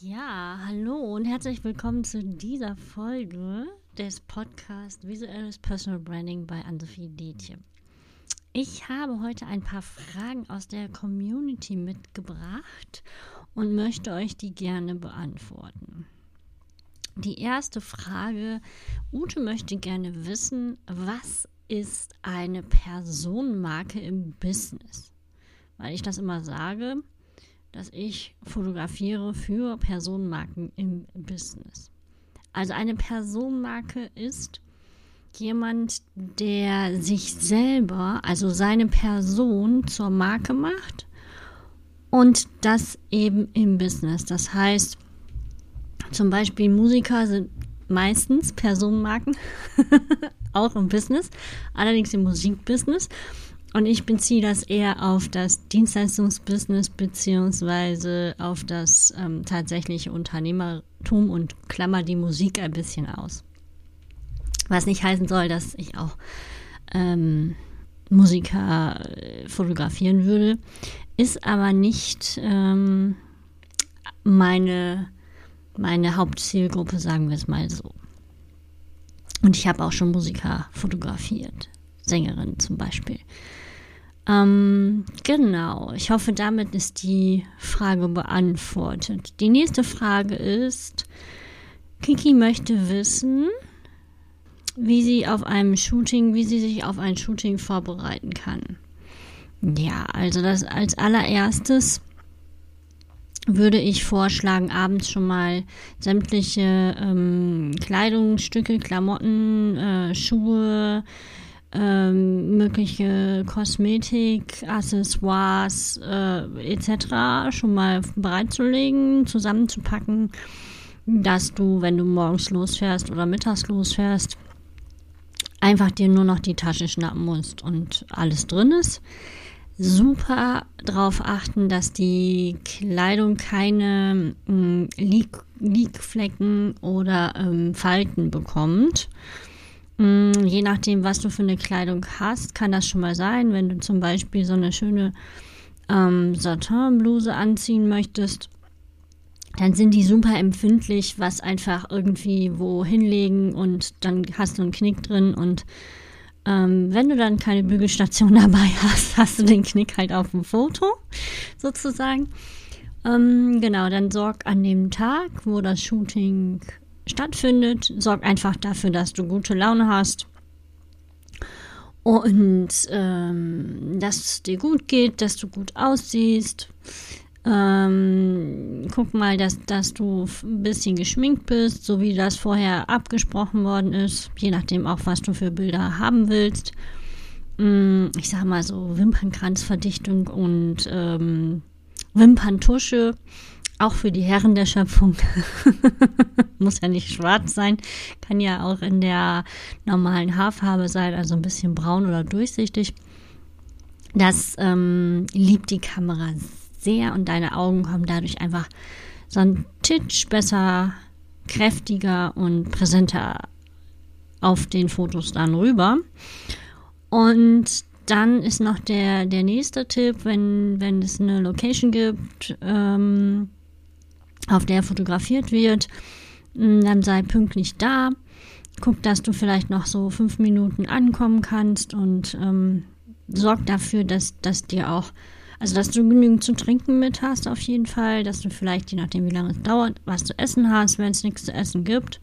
Ja, hallo und herzlich willkommen zu dieser Folge des Podcasts Visuelles Personal Branding bei Ann-Sophie Detje. Ich habe heute ein paar Fragen aus der Community mitgebracht und möchte euch die gerne beantworten. Die erste Frage, Ute möchte gerne wissen, was ist eine Personenmarke im Business? Weil ich das immer sage, dass ich fotografiere für Personenmarken im Business. Also eine Personenmarke ist jemand, der sich selber, also seine Person zur Marke macht und das eben im Business. Das heißt, zum Beispiel Musiker sind meistens Personenmarken, auch im Business, allerdings im Musikbusiness. Und ich beziehe das eher auf das Dienstleistungsbusiness beziehungsweise auf das ähm, tatsächliche Unternehmertum und klammer die Musik ein bisschen aus. Was nicht heißen soll, dass ich auch ähm, Musiker äh, fotografieren würde, ist aber nicht ähm, meine, meine Hauptzielgruppe, sagen wir es mal so. Und ich habe auch schon Musiker fotografiert, Sängerinnen zum Beispiel. Ähm, genau, ich hoffe, damit ist die Frage beantwortet. Die nächste Frage ist, Kiki möchte wissen, wie sie auf einem Shooting, wie sie sich auf ein Shooting vorbereiten kann. Ja, also das als allererstes würde ich vorschlagen, abends schon mal sämtliche ähm, Kleidungsstücke, Klamotten, äh, Schuhe, ähm, mögliche Kosmetik, Accessoires äh, etc. schon mal bereitzulegen, zusammenzupacken, dass du, wenn du morgens losfährst oder mittags losfährst, einfach dir nur noch die Tasche schnappen musst und alles drin ist. Super darauf achten, dass die Kleidung keine ähm, Leak, oder ähm, Falten bekommt. Ähm, je nachdem, was du für eine Kleidung hast, kann das schon mal sein, wenn du zum Beispiel so eine schöne ähm, Satinbluse anziehen möchtest dann sind die super empfindlich, was einfach irgendwie wo hinlegen und dann hast du einen Knick drin und ähm, wenn du dann keine Bügelstation dabei hast, hast du den Knick halt auf dem Foto sozusagen. Ähm, genau, dann sorg an dem Tag, wo das Shooting stattfindet, sorg einfach dafür, dass du gute Laune hast und ähm, dass es dir gut geht, dass du gut aussiehst. Ähm, guck mal, dass, dass du ein bisschen geschminkt bist, so wie das vorher abgesprochen worden ist, je nachdem auch, was du für Bilder haben willst. Ähm, ich sag mal so Wimpernkranzverdichtung und ähm, Wimperntusche, auch für die Herren der Schöpfung. Muss ja nicht schwarz sein, kann ja auch in der normalen Haarfarbe sein, also ein bisschen braun oder durchsichtig. Das ähm, liebt die Kamera sehr und deine Augen kommen dadurch einfach so ein Titsch besser, kräftiger und präsenter auf den Fotos dann rüber. Und dann ist noch der, der nächste Tipp, wenn, wenn es eine Location gibt, ähm, auf der fotografiert wird, mm, dann sei pünktlich da. Guck, dass du vielleicht noch so fünf Minuten ankommen kannst und ähm, sorg dafür, dass, dass dir auch also, dass du genügend zu trinken mit hast, auf jeden Fall. Dass du vielleicht, je nachdem, wie lange es dauert, was zu essen hast, wenn es nichts zu essen gibt.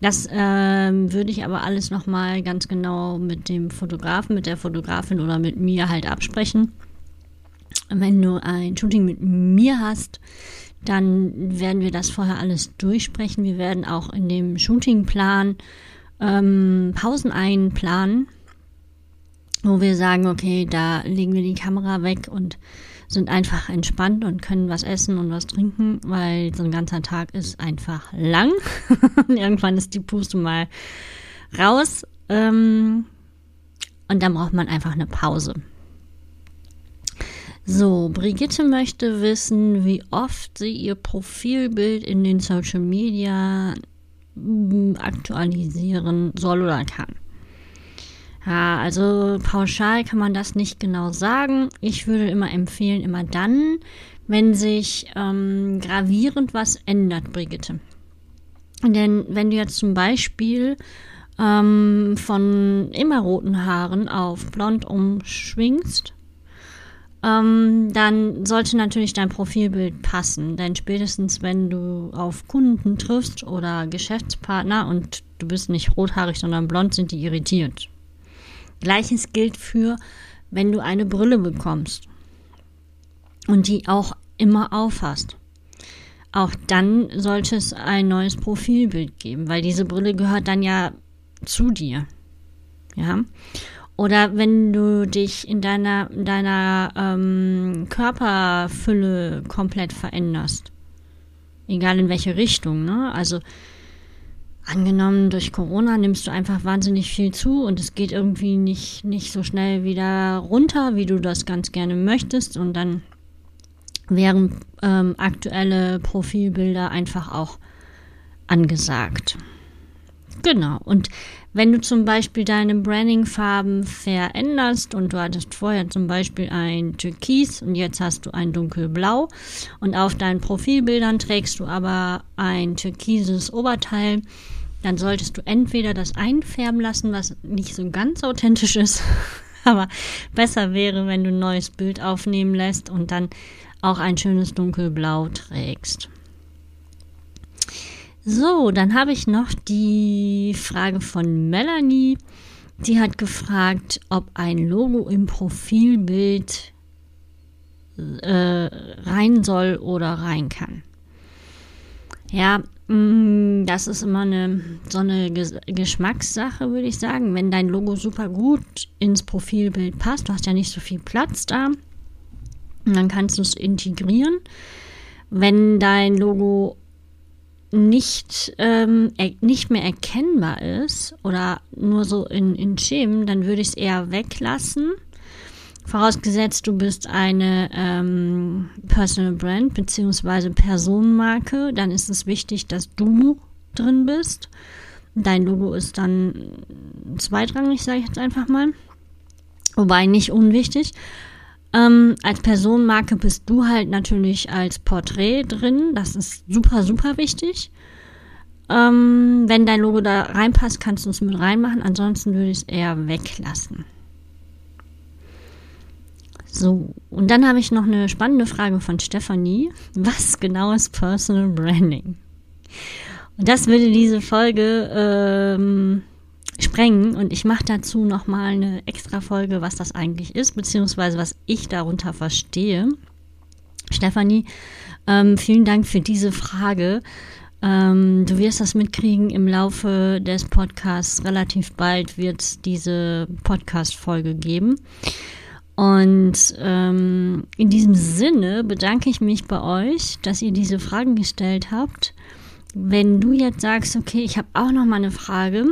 Das ähm, würde ich aber alles nochmal ganz genau mit dem Fotografen, mit der Fotografin oder mit mir halt absprechen. Wenn du ein Shooting mit mir hast, dann werden wir das vorher alles durchsprechen. Wir werden auch in dem Shootingplan ähm, Pausen einplanen wo wir sagen, okay, da legen wir die Kamera weg und sind einfach entspannt und können was essen und was trinken, weil so ein ganzer Tag ist einfach lang. Irgendwann ist die Puste mal raus ähm, und dann braucht man einfach eine Pause. So, Brigitte möchte wissen, wie oft sie ihr Profilbild in den Social Media mm, aktualisieren soll oder kann. Ja, also pauschal kann man das nicht genau sagen. Ich würde immer empfehlen, immer dann, wenn sich ähm, gravierend was ändert, Brigitte. Denn wenn du jetzt zum Beispiel ähm, von immer roten Haaren auf blond umschwingst, ähm, dann sollte natürlich dein Profilbild passen. Denn spätestens, wenn du auf Kunden triffst oder Geschäftspartner und du bist nicht rothaarig, sondern blond, sind die irritiert. Gleiches gilt für, wenn du eine Brille bekommst und die auch immer aufhast. Auch dann sollte es ein neues Profilbild geben, weil diese Brille gehört dann ja zu dir. Ja. Oder wenn du dich in deiner, deiner ähm, Körperfülle komplett veränderst. Egal in welche Richtung, ne? Also angenommen, durch Corona nimmst du einfach wahnsinnig viel zu und es geht irgendwie nicht, nicht so schnell wieder runter, wie du das ganz gerne möchtest. Und dann wären ähm, aktuelle Profilbilder einfach auch angesagt. Genau. Und wenn du zum Beispiel deine Branding-Farben veränderst und du hattest vorher zum Beispiel ein Türkis und jetzt hast du ein dunkelblau und auf deinen Profilbildern trägst du aber ein türkises Oberteil, dann solltest du entweder das einfärben lassen, was nicht so ganz authentisch ist, aber besser wäre, wenn du ein neues Bild aufnehmen lässt und dann auch ein schönes dunkelblau trägst. So, dann habe ich noch die Frage von Melanie. Die hat gefragt, ob ein Logo im Profilbild äh, rein soll oder rein kann. Ja, das ist immer eine so eine Geschmackssache, würde ich sagen. Wenn dein Logo super gut ins Profilbild passt, du hast ja nicht so viel Platz da, dann kannst du es integrieren. Wenn dein Logo nicht, ähm, nicht mehr erkennbar ist oder nur so in, in Schemen, dann würde ich es eher weglassen. Vorausgesetzt, du bist eine ähm, Personal Brand bzw. Personenmarke, dann ist es wichtig, dass du drin bist. Dein Logo ist dann zweitrangig, sage ich jetzt einfach mal. Wobei nicht unwichtig. Ähm, als Personenmarke bist du halt natürlich als Porträt drin. Das ist super, super wichtig. Ähm, wenn dein Logo da reinpasst, kannst du es mit reinmachen. Ansonsten würde ich es eher weglassen. So, und dann habe ich noch eine spannende Frage von Stefanie. Was genau ist Personal Branding? Und das würde diese Folge ähm, sprengen und ich mache dazu nochmal eine extra Folge, was das eigentlich ist, beziehungsweise was ich darunter verstehe. Stefanie, ähm, vielen Dank für diese Frage. Ähm, du wirst das mitkriegen im Laufe des Podcasts. Relativ bald wird es diese Podcast-Folge geben. Und ähm, in diesem Sinne bedanke ich mich bei euch, dass ihr diese Fragen gestellt habt. Wenn du jetzt sagst, okay, ich habe auch noch mal eine Frage,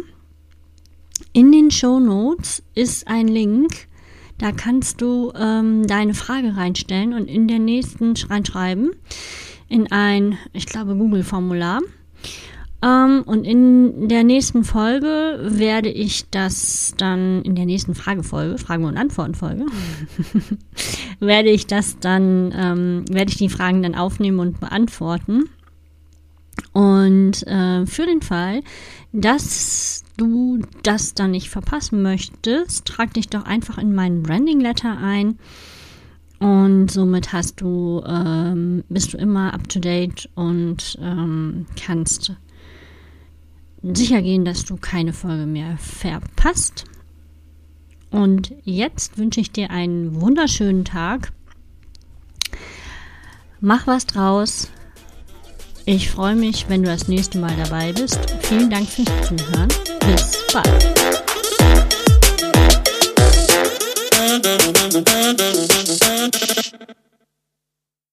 in den Show Notes ist ein Link, da kannst du ähm, deine Frage reinstellen und in der nächsten reinschreiben in ein, ich glaube, Google-Formular. Ähm, und in der nächsten Folge werde ich das dann, in der nächsten Fragefolge, Fragen- und Antwortenfolge, werde ich das dann, ähm, werde ich die Fragen dann aufnehmen und beantworten. Und äh, für den Fall, dass du das dann nicht verpassen möchtest, trag dich doch einfach in meinen Branding Letter ein. Und somit hast du, ähm, bist du immer up to date und ähm, kannst sicher gehen, dass du keine Folge mehr verpasst. Und jetzt wünsche ich dir einen wunderschönen Tag. Mach was draus. Ich freue mich, wenn du das nächste Mal dabei bist. Vielen Dank fürs Zuhören. Bis bald.